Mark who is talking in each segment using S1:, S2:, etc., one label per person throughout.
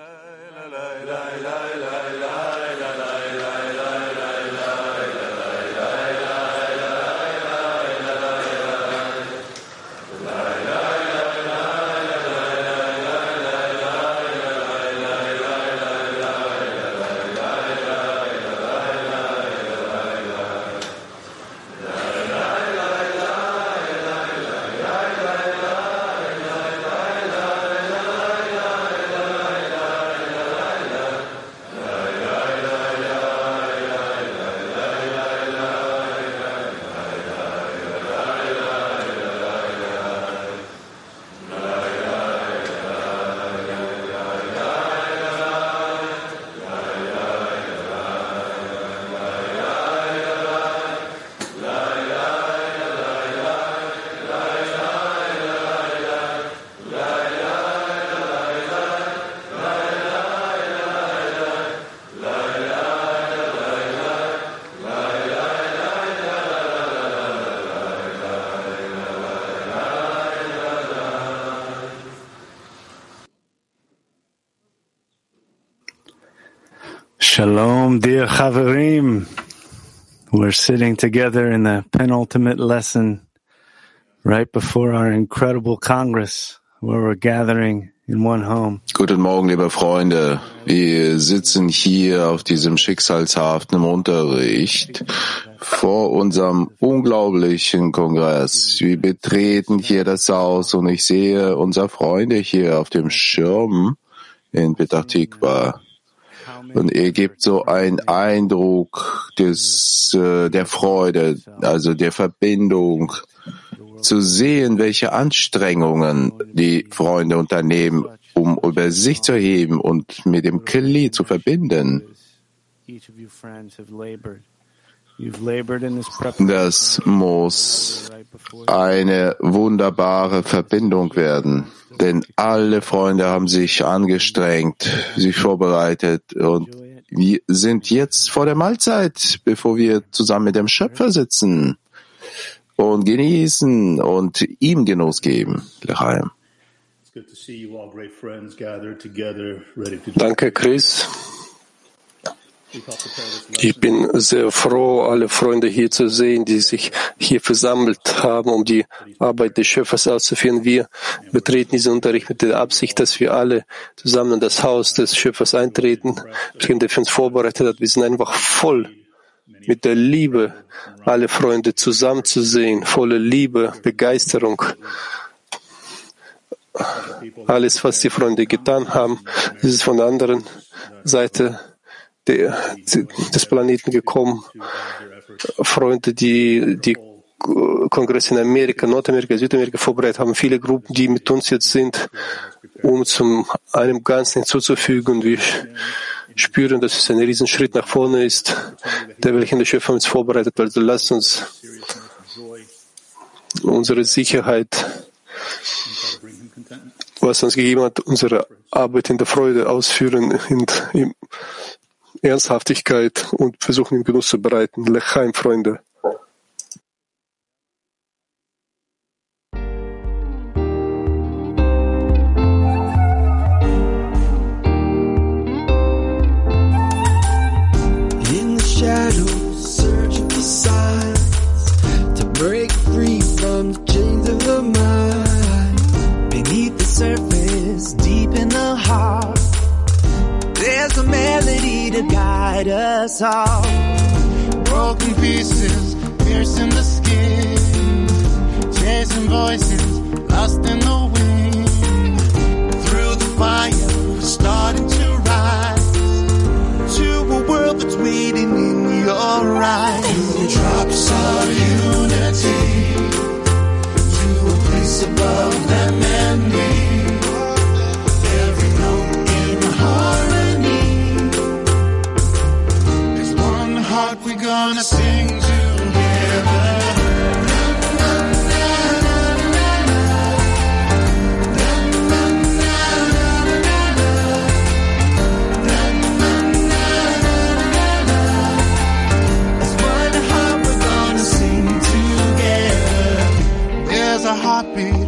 S1: la la la la Shalom, dear Chaverim. We're sitting together in the penultimate lesson right before our incredible Congress, where we're gathering in one home.
S2: Guten Morgen, liebe Freunde. Wir sitzen hier auf diesem schicksalshaften Unterricht vor unserem unglaublichen Kongress. Wir betreten hier das Haus und ich sehe unsere Freunde hier auf dem Schirm in Petah Tikva. Und er gibt so einen Eindruck des, äh, der Freude, also der Verbindung, zu sehen, welche Anstrengungen die Freunde unternehmen, um über sich zu heben und mit dem Kli zu verbinden. Das muss eine wunderbare Verbindung werden, denn alle Freunde haben sich angestrengt, sich vorbereitet und wir sind jetzt vor der Mahlzeit, bevor wir zusammen mit dem Schöpfer sitzen und genießen und ihm Genuss geben. Lechaim.
S3: Danke, Chris. Ich bin sehr froh, alle Freunde hier zu sehen, die sich hier versammelt haben, um die Arbeit des Schöpfers auszuführen. Wir betreten diesen Unterricht mit der Absicht, dass wir alle zusammen in das Haus des Schöpfers eintreten, der für uns vorbereitet hat. Wir sind einfach voll mit der Liebe, alle Freunde zusammenzusehen, volle Liebe, Begeisterung. Alles, was die Freunde getan haben, ist von der anderen Seite des Planeten gekommen. Freunde, die die Kongress in Amerika, Nordamerika, Südamerika vorbereitet haben, viele Gruppen, die mit uns jetzt sind, um zum einem Ganzen hinzuzufügen. Und wir spüren, dass es ein Riesenschritt nach vorne ist, der welchen der Schöpfer uns vorbereitet. Also lasst uns unsere Sicherheit, was uns gegeben hat, unsere Arbeit in der Freude ausführen, in Ernsthaftigkeit und versuchen, ihm Genuss zu bereiten. Lechaim, Freunde.
S4: Us
S3: not be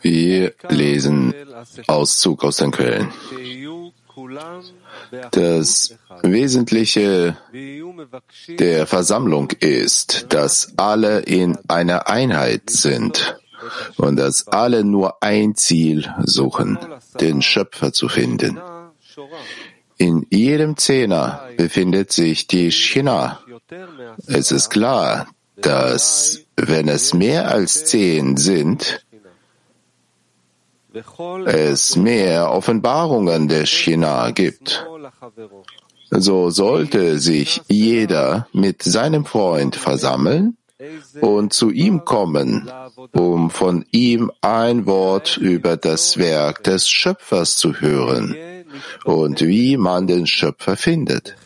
S2: Wir lesen Auszug aus den Quellen. Das Wesentliche der Versammlung ist, dass alle in einer Einheit sind und dass alle nur ein Ziel suchen, den Schöpfer zu finden. In jedem Zehner befindet sich die Shina. Es ist klar, dass wenn es mehr als zehn sind, es mehr Offenbarungen der Shina gibt. So sollte sich jeder mit seinem Freund versammeln und zu ihm kommen, um von ihm ein Wort über das Werk des Schöpfers zu hören und wie man den Schöpfer findet.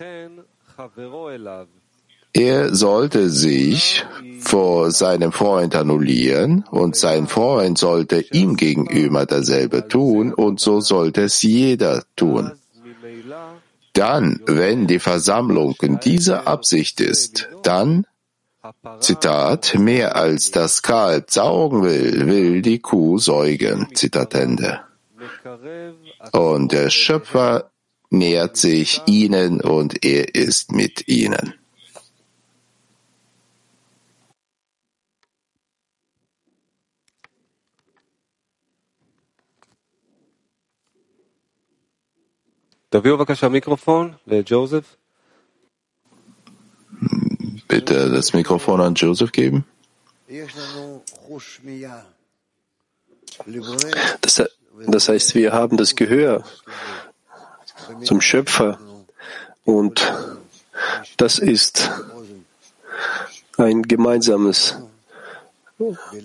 S2: Er sollte sich vor seinem Freund annullieren und sein Freund sollte ihm gegenüber dasselbe tun und so sollte es jeder tun. Dann, wenn die Versammlung in dieser Absicht ist, dann, Zitat, mehr als das Kalb saugen will, will die Kuh säugen, Zitat Ende. Und der Schöpfer nähert sich ihnen und er ist mit ihnen.
S3: תביאו בבקשה מיקרופון לג'וזף.
S2: Bitte das Mikrofon an Joseph geben.
S3: Das, das heißt, wir haben das Gehör zum Schöpfer und das ist ein gemeinsames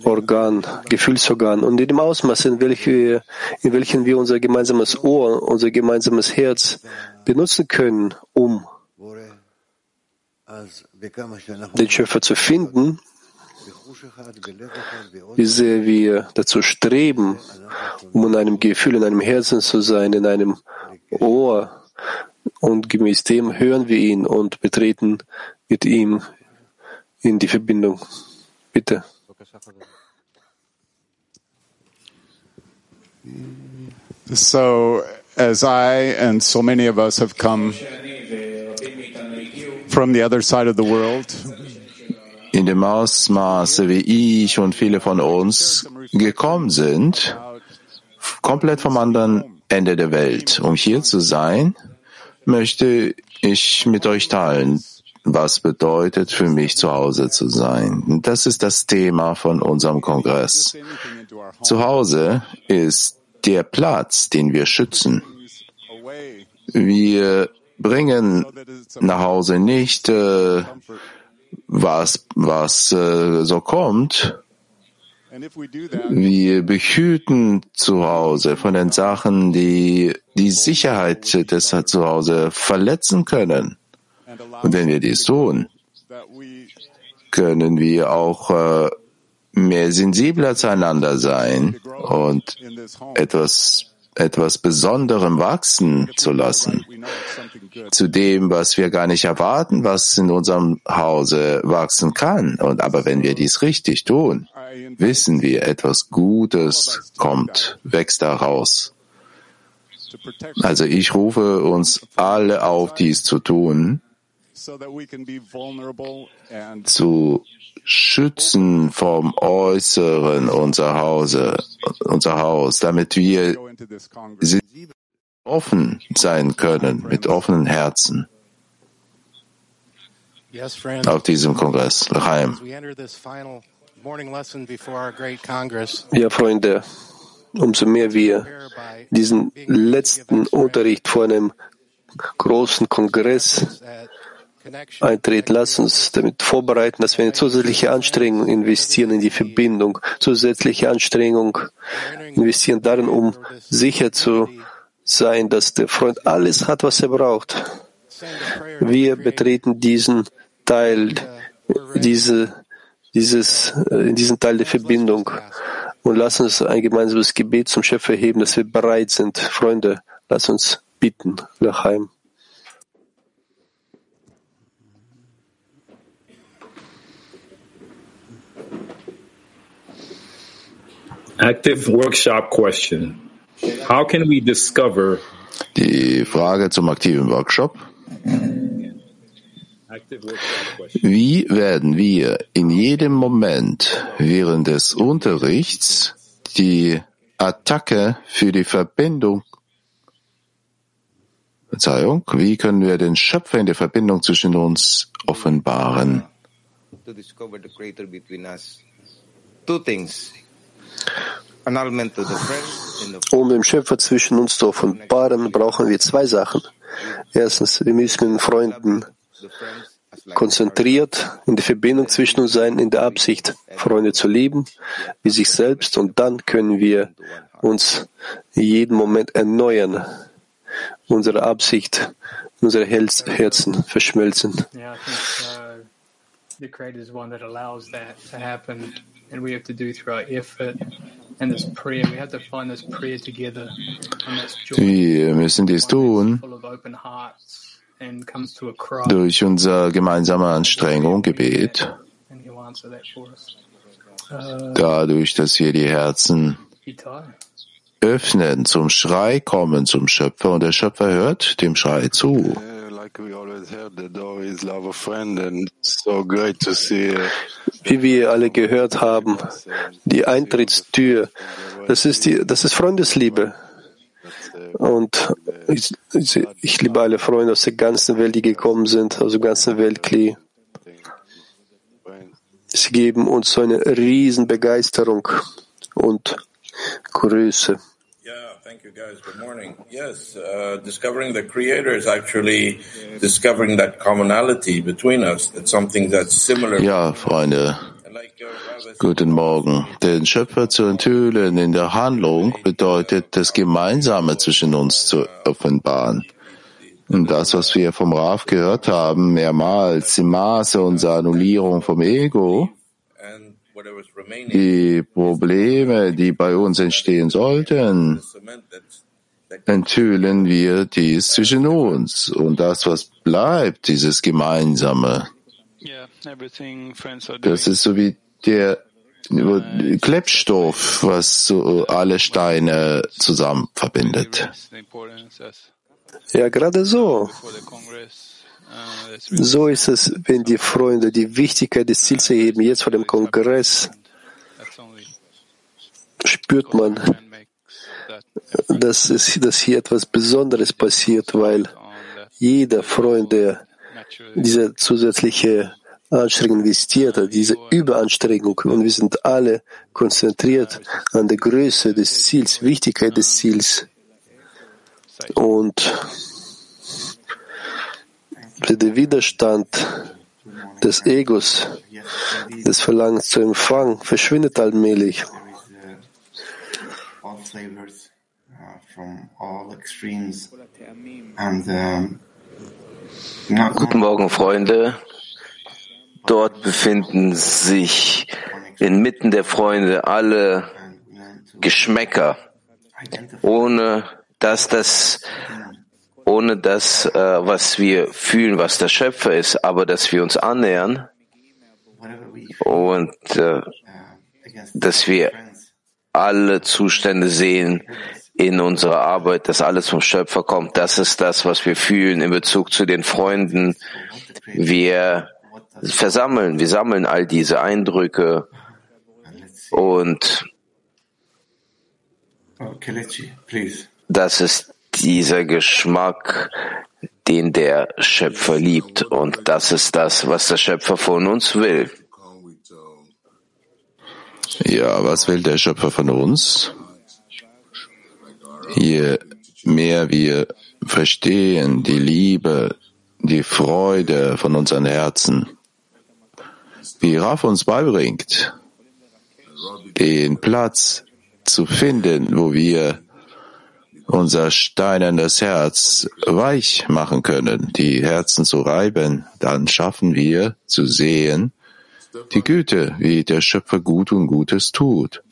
S3: Organ, Gefühlsorgan. Und in dem Ausmaß, in, welche, in welchem wir unser gemeinsames Ohr, unser gemeinsames Herz benutzen können, um den Schöpfer zu finden, wie sehr wir dazu streben, um in einem Gefühl, in einem Herzen zu sein, in einem Ohr. Und gemäß dem hören wir ihn und betreten mit ihm in die Verbindung. Bitte.
S5: So, as I and so many of us have come from the other side of the world,
S2: In dem Ausmaße, wie ich und viele von uns gekommen sind, komplett vom anderen Ende der Welt, um hier zu sein, möchte ich mit euch teilen, was bedeutet für mich zu Hause zu sein. Das ist das Thema von unserem Kongress. Zu Hause ist der Platz, den wir schützen. Wir bringen nach Hause nicht äh, was, was äh, so kommt. Wir behüten zu Hause von den Sachen, die die Sicherheit des Zuhause verletzen können. Und wenn wir dies tun, können wir auch äh, mehr sensibler zueinander sein und etwas, etwas Besonderem wachsen zu lassen. zu dem, was wir gar nicht erwarten, was in unserem Hause wachsen kann. Und aber wenn wir dies richtig tun, wissen wir, etwas Gutes kommt, wächst daraus. Also ich rufe uns alle auf, dies zu tun, zu schützen vom Äußeren unser Hause, unser Haus, damit wir offen sein können, mit offenen Herzen. Auf diesem Kongress.
S6: Congress,
S3: Ja, Freunde, umso mehr wir diesen letzten Unterricht vor einem großen Kongress eintreten, lass uns damit vorbereiten, dass wir eine zusätzliche Anstrengung investieren in die Verbindung, zusätzliche Anstrengung investieren darin, um sicher zu sein, dass der Freund alles hat, was er braucht. Wir betreten diesen Teil, diese, dieses, äh, diesen Teil der Verbindung und lass uns ein gemeinsames Gebet zum Schöpfer heben, dass wir bereit sind. Freunde, lass uns bitten, Lachaim.
S7: Active workshop question. How can we discover
S2: Die Frage zum aktiven Workshop. Wie werden wir in jedem Moment während des Unterrichts die Attacke für die Verbindung Verzeihung, wie können wir den Schöpfer in der Verbindung zwischen uns offenbaren?
S8: to discover the creator between us. Two things.
S3: Um den Schöpfer zwischen uns zu offenbaren, brauchen wir zwei Sachen. Erstens, wir müssen mit den Freunden konzentriert in der Verbindung zwischen uns sein, in der Absicht, Freunde zu lieben, wie sich selbst, und dann können wir uns jeden Moment erneuern, unsere Absicht, unsere Herz- Herzen verschmelzen.
S9: Yeah, I think uh, and we have to do through our effort and this prayer. We have to find this prayer together, and that's joy.
S2: Wir müssen dies tun
S9: Full of open hearts and comes to a cry,
S2: durch unser gemeinsame Anstrengung, Gebet,
S9: and He'll answer that for us. Uh,
S2: dadurch, dass wir die Herzen öffnen, zum Schrei kommen zum Schöpfer und der Schöpfer hört dem Schrei zu.
S10: Uh,
S3: Wie wir alle gehört haben, die Eintrittstür, das ist die, das ist Freundesliebe. Und ich, ich, liebe alle Freunde aus der ganzen Welt, die gekommen sind, aus der ganzen Weltkli. Sie geben uns so eine riesen Begeisterung und Größe.
S11: Thank you guys. Good morning. Yes, uh, discovering the creator is actually discovering that commonality between us. That's something that's similar.
S2: Ja, Freunde,
S11: uh,
S2: guten Morgen. Den Schöpfer zu enthüllen in der Handlung bedeutet, das Gemeinsame zwischen uns zu offenbaren. Und das, was wir vom Rav gehört haben, mehrmals im Maße unserer Annullierung vom Ego, die Probleme, die bei uns entstehen sollten, enthüllen wir dies zwischen uns. Und das, was bleibt, dieses Gemeinsame, das ist so wie der Klebstoff, was so alle Steine zusammen verbindet.
S3: Ja, gerade so. So ist es, wenn die Freunde die Wichtigkeit des Ziels erheben. Jetzt vor dem Kongress spürt man, dass, es, dass hier etwas Besonderes passiert, weil jeder Freund, der diese zusätzliche Anstrengung investiert hat, diese Überanstrengung, und wir sind alle konzentriert an der Größe des Ziels, Wichtigkeit des Ziels. Und der Widerstand des Egos, des Verlangens zu empfangen, verschwindet allmählich.
S12: Guten Morgen, Freunde. Dort befinden sich inmitten der Freunde alle Geschmäcker, ohne dass das, ohne das, äh, was wir fühlen, was der Schöpfer ist, aber dass wir uns annähern und äh, dass wir alle Zustände sehen in unserer Arbeit, dass alles vom Schöpfer kommt. Das ist das, was wir fühlen in Bezug zu den Freunden. Wir versammeln, wir sammeln all diese Eindrücke und das ist dieser Geschmack den der Schöpfer liebt. Und das ist das, was der Schöpfer von uns will.
S2: Ja, was will der Schöpfer von uns? Je mehr wir verstehen die Liebe, die Freude von unseren Herzen, wie Raf uns beibringt, den Platz zu finden, wo wir unser steinernes Herz weich machen können, die Herzen zu reiben, dann schaffen wir zu sehen die Güte, wie der Schöpfer gut und Gutes tut.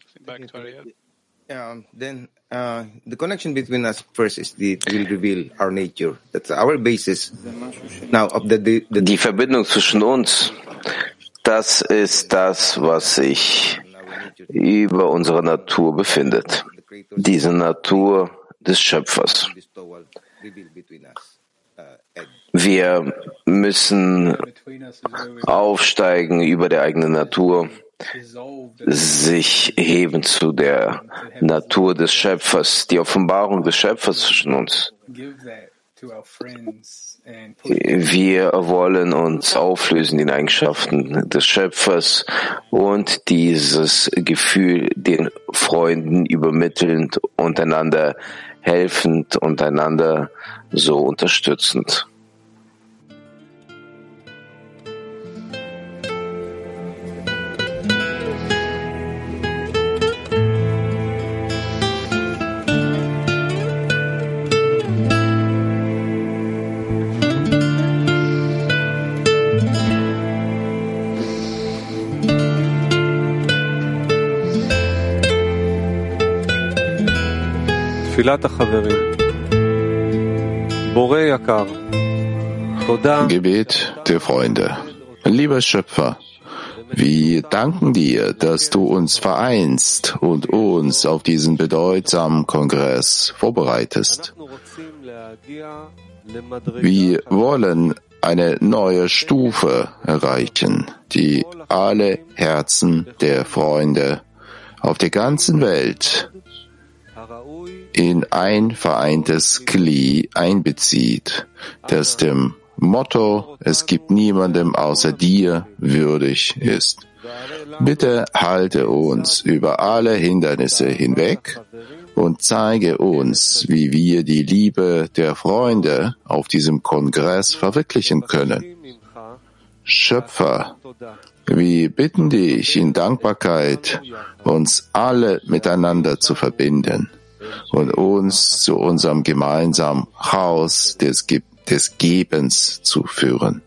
S8: Then uh, the connection between us first is the will reveal our nature. That's our basis. Now of the, the, the
S12: Die Verbindung zwischen uns, das ist das, was sich über unserer Natur befindet. Diese Natur des Schöpfers. Wir müssen aufsteigen über der eigenen Natur, sich heben zu der Natur des Schöpfers, die Offenbarung des Schöpfers zwischen uns. Wir wollen uns auflösen in Eigenschaften des Schöpfers und dieses Gefühl den Freunden übermittelnd, untereinander helfend, untereinander so unterstützend.
S13: תפילת החברים. בורא יקר, תודה.
S2: Gebet der Freunde. Lieber Schöpfer, wir danken dir, dass du uns vereinst und uns auf diesen bedeutsamen Kongress vorbereitest.
S13: אנחנו רוצים להגיע למדרגה
S2: Wir wollen eine neue Stufe erreichen, die alle Herzen der Freunde auf der ganzen Welt
S13: הראוי
S2: in ein vereintes Kli einbezieht, das dem Motto Es gibt niemandem außer dir würdig ist. Bitte halte uns über alle Hindernisse hinweg und zeige uns, wie wir die Liebe der Freunde auf diesem Kongress verwirklichen können. Schöpfer, wir bitten dich in Dankbarkeit, uns alle miteinander zu verbinden und uns zu unserem gemeinsamen Haus des, Ge des Gebens zu führen.